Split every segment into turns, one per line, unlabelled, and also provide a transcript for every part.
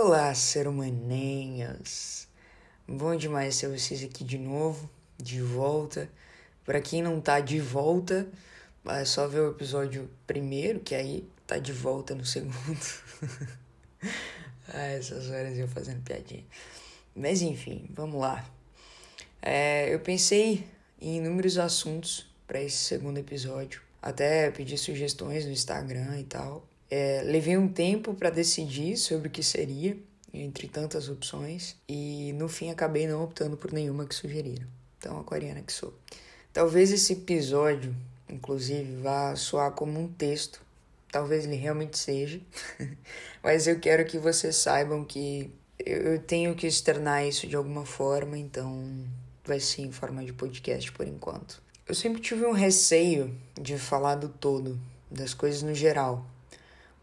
Olá, ser! Bom demais ter vocês aqui de novo, de volta. Para quem não tá de volta, é só ver o episódio primeiro, que aí tá de volta no segundo. ah, essas horas eu fazendo piadinha. Mas enfim, vamos lá. É, eu pensei em inúmeros assuntos para esse segundo episódio. Até pedi sugestões no Instagram e tal. É, levei um tempo para decidir sobre o que seria, entre tantas opções, e no fim acabei não optando por nenhuma que sugeriram. Então, aquariana que sou. Talvez esse episódio, inclusive, vá soar como um texto. Talvez ele realmente seja. Mas eu quero que vocês saibam que eu tenho que externar isso de alguma forma, então vai ser em forma de podcast por enquanto. Eu sempre tive um receio de falar do todo, das coisas no geral,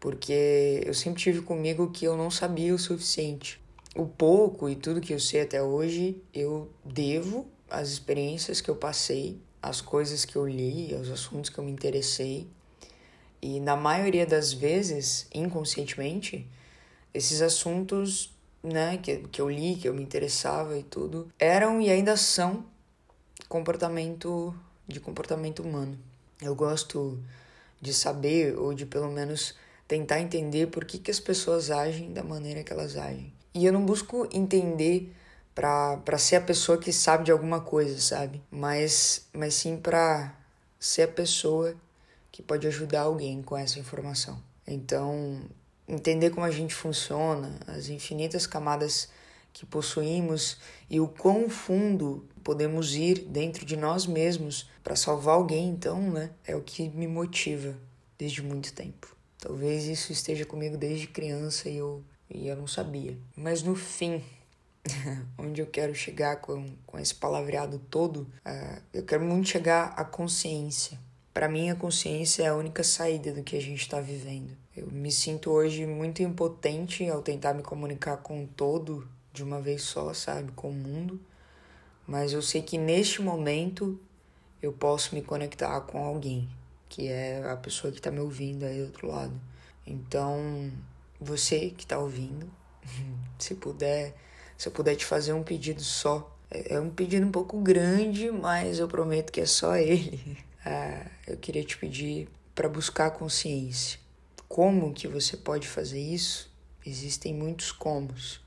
porque eu sempre tive comigo que eu não sabia o suficiente. O pouco e tudo que eu sei até hoje, eu devo às experiências que eu passei, às coisas que eu li, aos assuntos que eu me interessei. E na maioria das vezes, inconscientemente, esses assuntos né, que, que eu li, que eu me interessava e tudo, eram e ainda são comportamento de comportamento humano. Eu gosto de saber ou de pelo menos tentar entender por que, que as pessoas agem da maneira que elas agem. E eu não busco entender para ser a pessoa que sabe de alguma coisa, sabe? Mas, mas sim para ser a pessoa que pode ajudar alguém com essa informação. Então, entender como a gente funciona, as infinitas camadas que possuímos e o quão fundo podemos ir dentro de nós mesmos para salvar alguém, então, né, é o que me motiva desde muito tempo. Talvez isso esteja comigo desde criança e eu, e eu não sabia. Mas no fim, onde eu quero chegar com, com esse palavreado todo, uh, eu quero muito chegar à consciência. Para mim, a consciência é a única saída do que a gente está vivendo. Eu me sinto hoje muito impotente ao tentar me comunicar com o todo de uma vez só, sabe, com o mundo. Mas eu sei que neste momento eu posso me conectar com alguém, que é a pessoa que está me ouvindo aí do outro lado. Então, você que está ouvindo, se puder, se eu puder te fazer um pedido só, é, é um pedido um pouco grande, mas eu prometo que é só ele. Ah, eu queria te pedir para buscar consciência. Como que você pode fazer isso? Existem muitos comos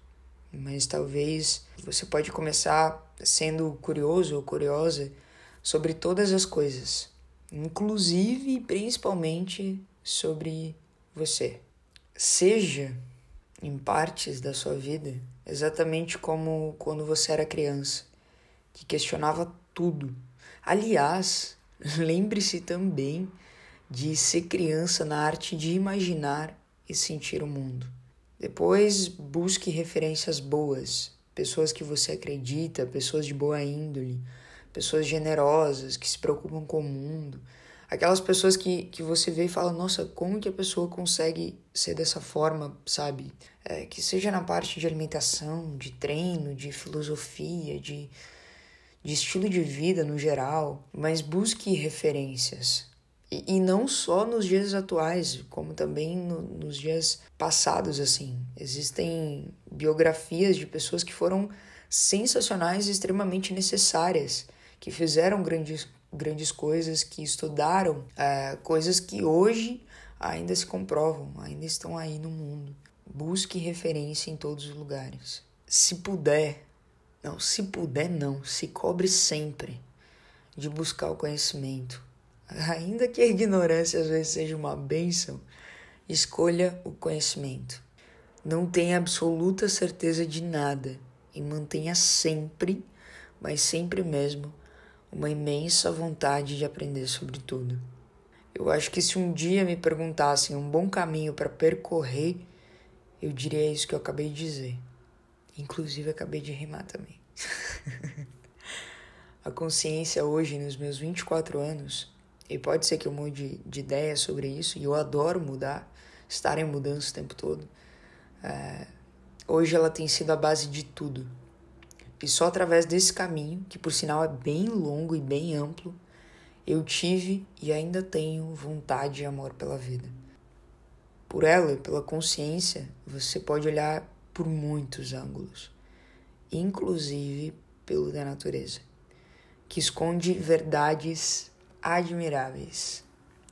mas talvez você pode começar sendo curioso ou curiosa sobre todas as coisas, inclusive e principalmente sobre você. Seja em partes da sua vida exatamente como quando você era criança, que questionava tudo. Aliás, lembre-se também de ser criança na arte de imaginar e sentir o mundo. Depois, busque referências boas, pessoas que você acredita, pessoas de boa índole, pessoas generosas, que se preocupam com o mundo. Aquelas pessoas que, que você vê e fala, nossa, como que a pessoa consegue ser dessa forma, sabe? É, que seja na parte de alimentação, de treino, de filosofia, de, de estilo de vida no geral, mas busque referências. E, e não só nos dias atuais, como também no, nos dias passados, assim. Existem biografias de pessoas que foram sensacionais e extremamente necessárias, que fizeram grandes, grandes coisas, que estudaram é, coisas que hoje ainda se comprovam, ainda estão aí no mundo. Busque referência em todos os lugares. Se puder, não, se puder não, se cobre sempre de buscar o conhecimento ainda que a ignorância às vezes seja uma bênção, escolha o conhecimento. Não tenha absoluta certeza de nada e mantenha sempre, mas sempre mesmo, uma imensa vontade de aprender sobre tudo. Eu acho que se um dia me perguntassem um bom caminho para percorrer, eu diria isso que eu acabei de dizer. Inclusive, acabei de rimar também. a consciência hoje, nos meus 24 anos, e pode ser que eu mude de ideia sobre isso, e eu adoro mudar, estar em mudança o tempo todo. É, hoje ela tem sido a base de tudo. E só através desse caminho, que por sinal é bem longo e bem amplo, eu tive e ainda tenho vontade e amor pela vida. Por ela, pela consciência, você pode olhar por muitos ângulos, inclusive pelo da natureza, que esconde verdades admiráveis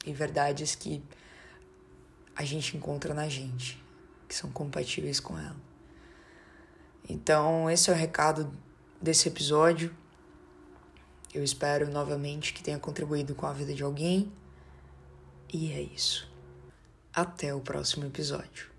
e verdades que a gente encontra na gente, que são compatíveis com ela. Então, esse é o recado desse episódio. Eu espero novamente que tenha contribuído com a vida de alguém. E é isso. Até o próximo episódio.